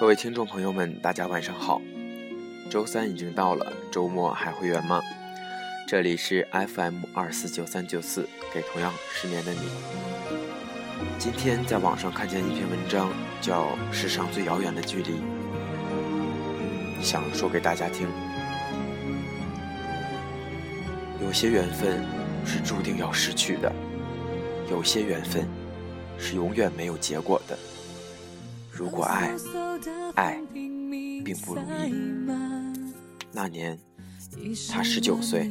各位听众朋友们，大家晚上好。周三已经到了，周末还会远吗？这里是 FM 二四九三九四，给同样失眠的你。今天在网上看见一篇文章，叫《世上最遥远的距离》，想说给大家听。有些缘分是注定要失去的，有些缘分是永远没有结果的。如果爱，爱并不如意。那年，他十九岁，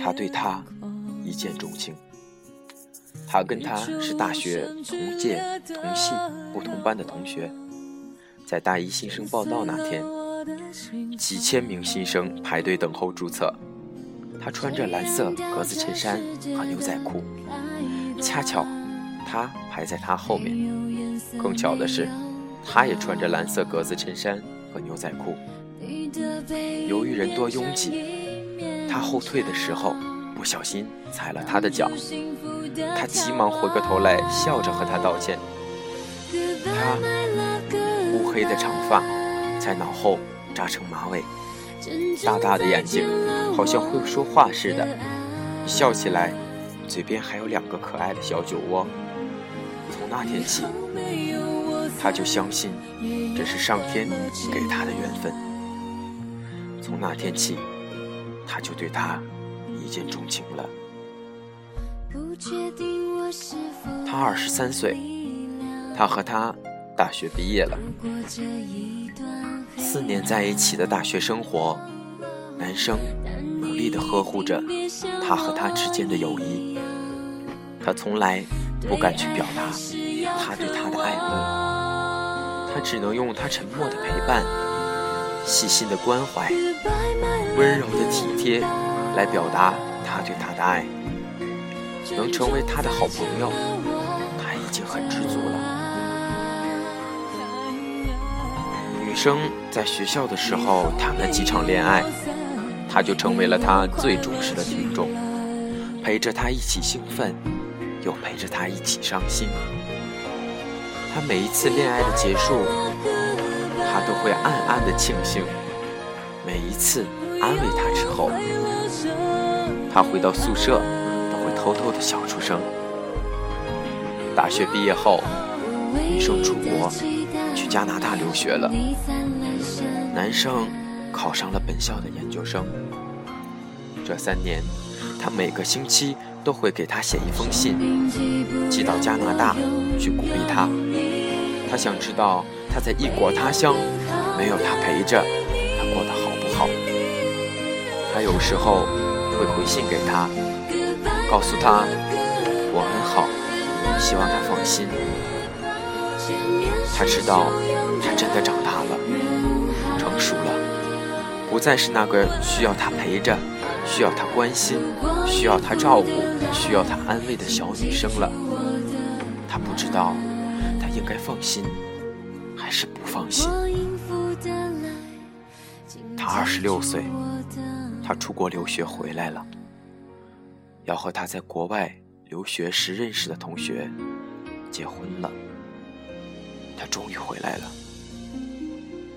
他对她一见钟情。他跟她是大学同届、同系、不同班的同学。在大一新生报到那天，几千名新生排队等候注册。他穿着蓝色格子衬衫和牛仔裤，恰巧他排在他后面。更巧的是。他也穿着蓝色格子衬衫和牛仔裤。由于人多拥挤，他后退的时候不小心踩了他的脚。他急忙回过头来，笑着和他道歉。他乌黑的长发在脑后扎成马尾，大大的眼睛好像会说话似的，笑起来嘴边还有两个可爱的小酒窝。从那天起。他就相信这是上天给他的缘分。从那天起，他就对他一见钟情了。他二十三岁，他和他大学毕业了。四年在一起的大学生活，男生努力地呵护着他和他之间的友谊。他从来不敢去表达他对她的爱慕。他只能用他沉默的陪伴、细心的关怀、温柔的体贴来表达他对她的爱。能成为他的好朋友，他已经很知足了。女生在学校的时候谈了几场恋爱，他就成为了他最忠实的听众，陪着他一起兴奋，又陪着他一起伤心。他每一次恋爱的结束，他都会暗暗的庆幸；每一次安慰他之后，他回到宿舍都会偷偷的笑出声。大学毕业后，女生出国去加拿大留学了，男生考上了本校的研究生。这三年，他每个星期。都会给他写一封信，寄到加拿大去鼓励他。他想知道他在异国他乡没有他陪着，他过得好不好。他有时候会回信给他，告诉他我很好，希望他放心。他知道他真的长大了，成熟了，不再是那个需要他陪着。需要他关心，需要他照顾，需要他安慰的小女生了。他不知道，他应该放心，还是不放心。他二十六岁，他出国留学回来了，要和他在国外留学时认识的同学结婚了。他终于回来了，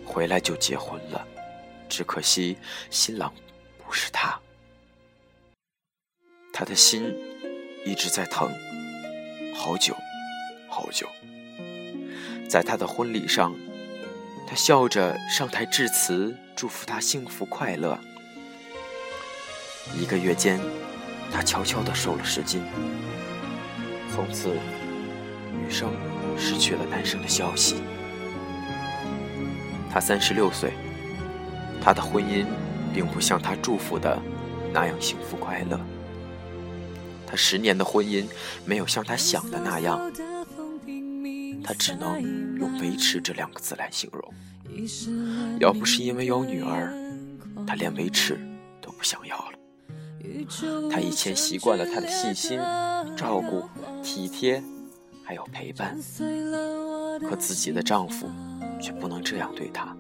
回来就结婚了，只可惜新郎不是他。他的心一直在疼，好久，好久。在他的婚礼上，他笑着上台致辞，祝福他幸福快乐。一个月间，他悄悄地瘦了十斤。从此，女生失去了男生的消息。他三十六岁，他的婚姻并不像他祝福的那样幸福快乐。他十年的婚姻没有像他想的那样，他只能用维持这两个字来形容。要不是因为有女儿，他连维持都不想要了。他以前习惯了他的细心、照顾、体贴，还有陪伴，可自己的丈夫却不能这样对她，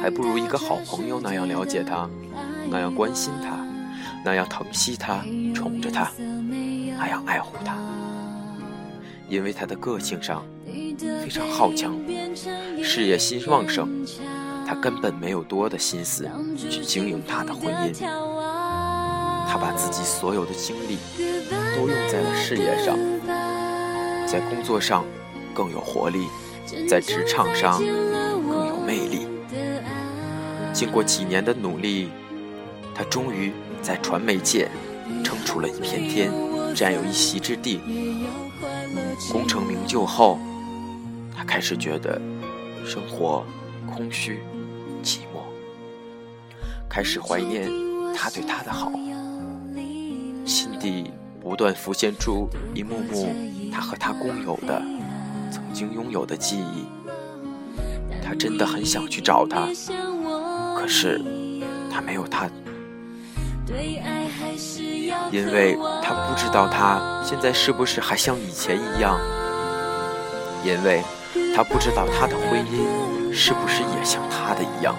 还不如一个好朋友那样了解她，那样关心她。那样疼惜他，宠着他，那样爱护他。因为他的个性上非常好强，事业心旺盛，他根本没有多的心思去经营他的婚姻。他把自己所有的精力都用在了事业上，在工作上更有活力，在职场上更有魅力。经过几年的努力，他终于在传媒界撑出了一片天，占有一席之地。功成名就后，他开始觉得生活空虚、寂寞，开始怀念他对他的好，心底不断浮现出一幕幕他和他共有的、曾经拥有的记忆。他真的很想去找他。可是，他没有他，因为他不知道他现在是不是还像以前一样，因为他不知道他的婚姻是不是也像他的一样，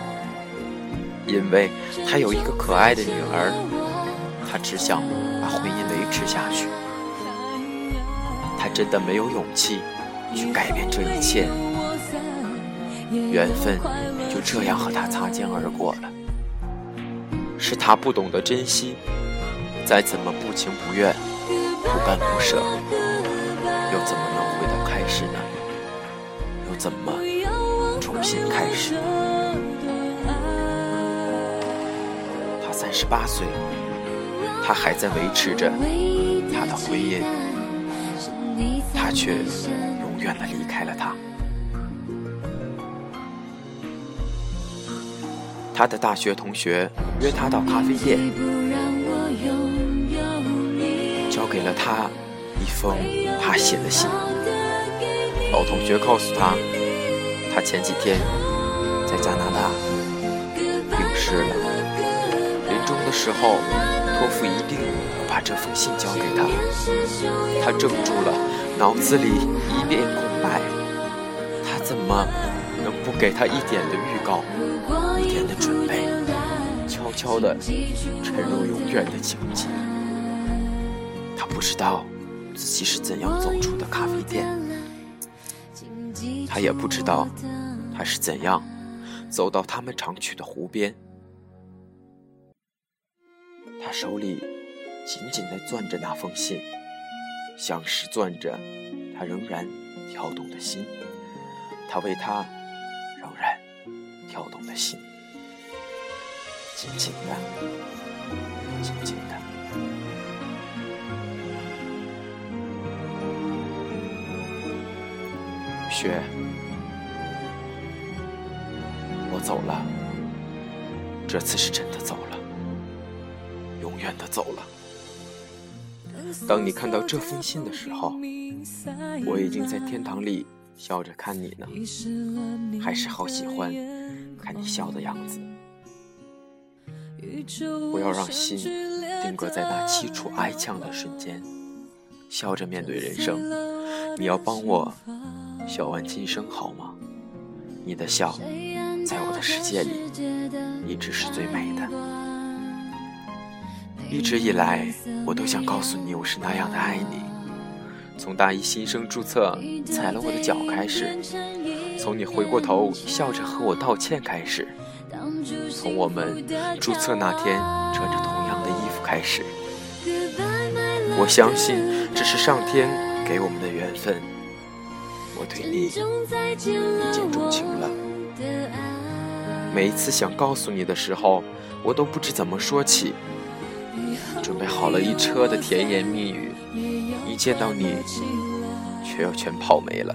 因为他有一个可爱的女儿，他只想把婚姻维持下去，他真的没有勇气去改变这一切，缘分。就这样和他擦肩而过了，是他不懂得珍惜，再怎么不情不愿、不甘不舍，又怎么能回到开始呢？又怎么重新开始？他三十八岁，他还在维持着他的婚姻，他却永远的离开了他。他的大学同学约他到咖啡店，交给了他一封他写的信。老同学告诉他，他前几天在加拿大病逝了，临终的时候托付一定要把这封信交给他。他怔住了，脑子里一片空白，他怎么能不给他一点的预告？一点的准备，悄悄地沉入永远的情节。他不知道自己是怎样走出的咖啡店，他也不知道他是怎样走到他们常去的湖边。他手里紧紧地攥着那封信，像是攥着他仍然跳动的心。他为他跳动的心。紧紧的，紧紧的。雪，我走了，这次是真的走了，永远的走了。当你看到这封信的时候，我已经在天堂里笑着看你呢，还是好喜欢看你笑的样子。不要让心定格在那凄楚哀呛的瞬间，笑着面对人生。你要帮我笑完今生好吗？你的笑，在我的世界里一直是最美的。一直以来，我都想告诉你，我是那样的爱你。从大一新生注册踩了我的脚开始，从你回过头笑着和我道歉开始。从我们注册那天穿着同样的衣服开始，我相信这是上天给我们的缘分。我对你一见钟情了。每一次想告诉你的时候，我都不知怎么说起。准备好了一车的甜言蜜语，一见到你，却又全跑没了。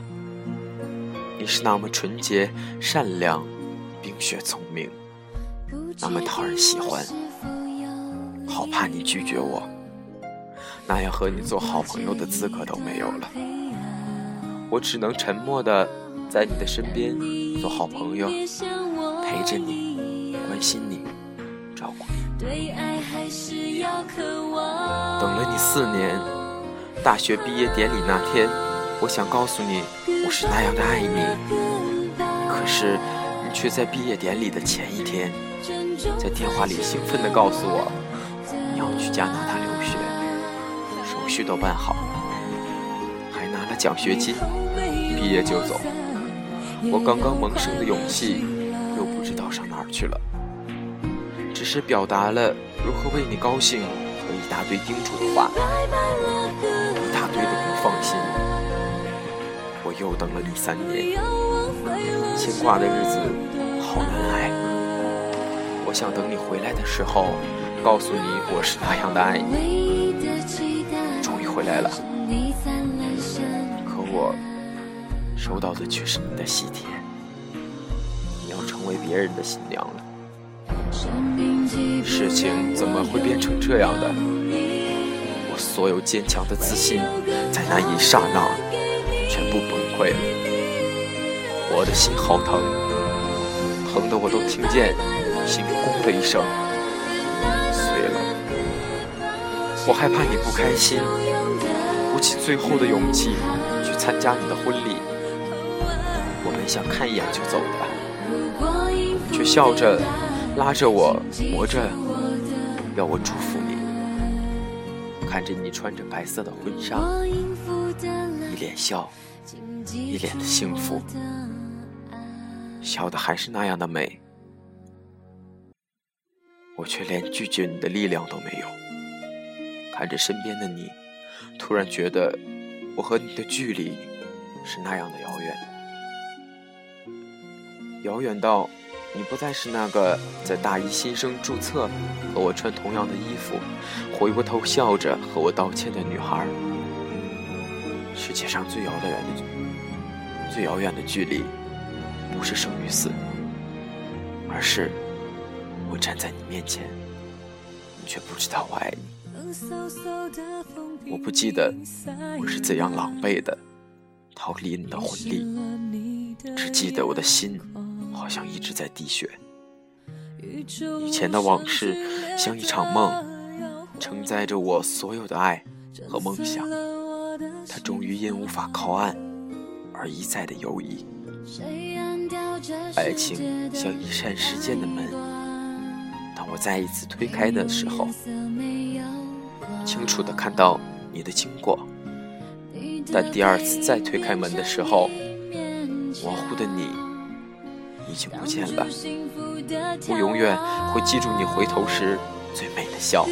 你是那么纯洁、善良。冰雪聪明，那么讨人喜欢，好怕你拒绝我，那样和你做好朋友的资格都没有了。我只能沉默的在你的身边做好朋友，陪着你，关心你，照顾你。等了你四年，大学毕业典礼那天，我想告诉你，我是那样的爱你，可是你。却在毕业典礼的前一天，在电话里兴奋地告诉我，你要去加拿大留学，手续都办好了，还拿了奖学金，毕业就走。我刚刚萌生的勇气，又不知道上哪儿去了。只是表达了如何为你高兴和一大堆叮嘱的话，一大堆的不放心。又等了你三年，牵挂的日子好难挨。我想等你回来的时候，告诉你我是那样的爱你。终于回来了，可我收到的却是你的喜帖，你要成为别人的新娘了。事情怎么会变成这样的？我所有坚强的自信，在那一刹那全部崩溃了。我的心好疼，疼得我都听见心“的一声碎了。我害怕你不开心，鼓起最后的勇气去参加你的婚礼。我本想看一眼就走的，却笑着。拉着我，磨着，要我祝福。看着你穿着白色的婚纱，一脸笑，一脸的幸福，笑的还是那样的美。我却连拒绝你的力量都没有。看着身边的你，突然觉得我和你的距离是那样的遥远，遥远到。你不再是那个在大一新生注册和我穿同样的衣服，回过头笑着和我道歉的女孩。世界上最遥远的、最遥远的距离，不是生与死，而是我站在你面前，你却不知道我爱你。我不记得我是怎样狼狈的逃离你的婚礼，只记得我的心。好像一直在滴血，以前的往事像一场梦，承载着我所有的爱和梦想。它终于因无法靠岸而一再的游移。爱情像一扇时间的门，当我再一次推开的时候，清楚的看到你的经过；但第二次再推开门的时候，模糊的你。已经不见了，我永远会记住你回头时最美的笑。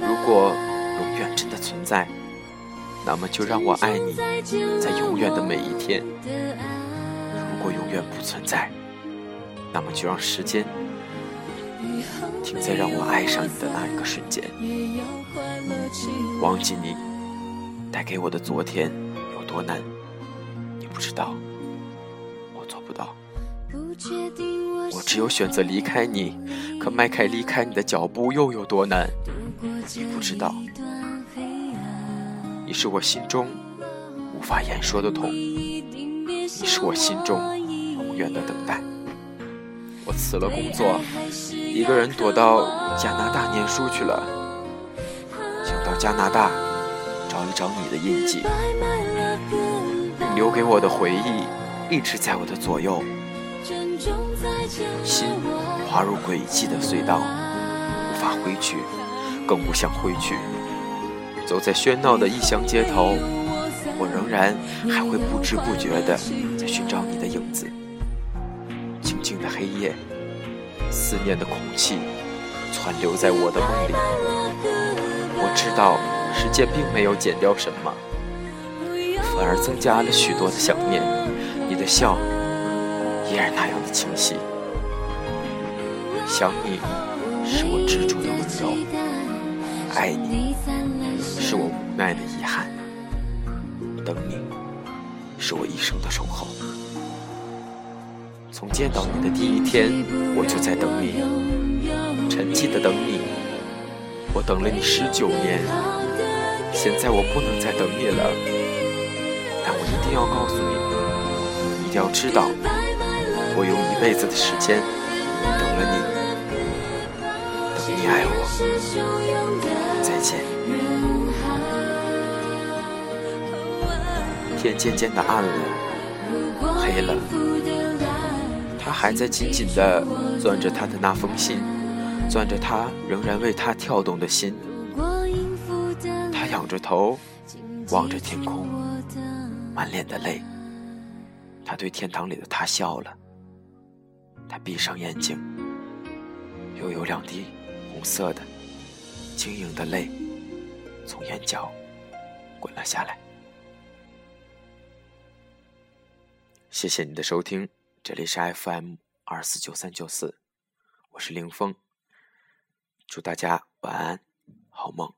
如果永远真的存在，那么就让我爱你，在永远的每一天。如果永远不存在，那么就让时间停在让我爱上你的那一个瞬间。忘记你带给我的昨天有多难，你不知道。我只有选择离开你，可迈开离开你的脚步又有多难？你不知道，你是我心中无法言说的痛，你是我心中永远的等待。我辞了工作，一个人躲到加拿大念书去了，想到加拿大找一找你的印记，你留给我的回忆一直在我的左右。心滑入诡计的隧道，无法回去，更不想回去。走在喧闹的异乡街头，我仍然还会不知不觉地在寻找你的影子。静静的黑夜，思念的空气窜流在我的梦里。我知道时间并没有减掉什么，反而增加了许多的想念。你的笑。依然那样的清晰。想你是我执着的温柔，爱你是我无奈的遗憾，等你是我一生的守候。从见到你的第一天，我就在等你，沉寂的等你。我等了你十九年，现在我不能再等你了，但我一定要告诉你，你要知道。我用一辈子的时间等了你，等你爱我。再见。天渐渐的暗了，黑了。他还在紧紧的攥着他的那封信，攥着他仍然为他跳动的心。他仰着头，望着天空，满脸的泪。他对天堂里的他笑了。他闭上眼睛，又有两滴红色的、晶莹的泪从眼角滚了下来。谢谢你的收听，这里是 FM 二四九三九四，我是凌峰。祝大家晚安，好梦。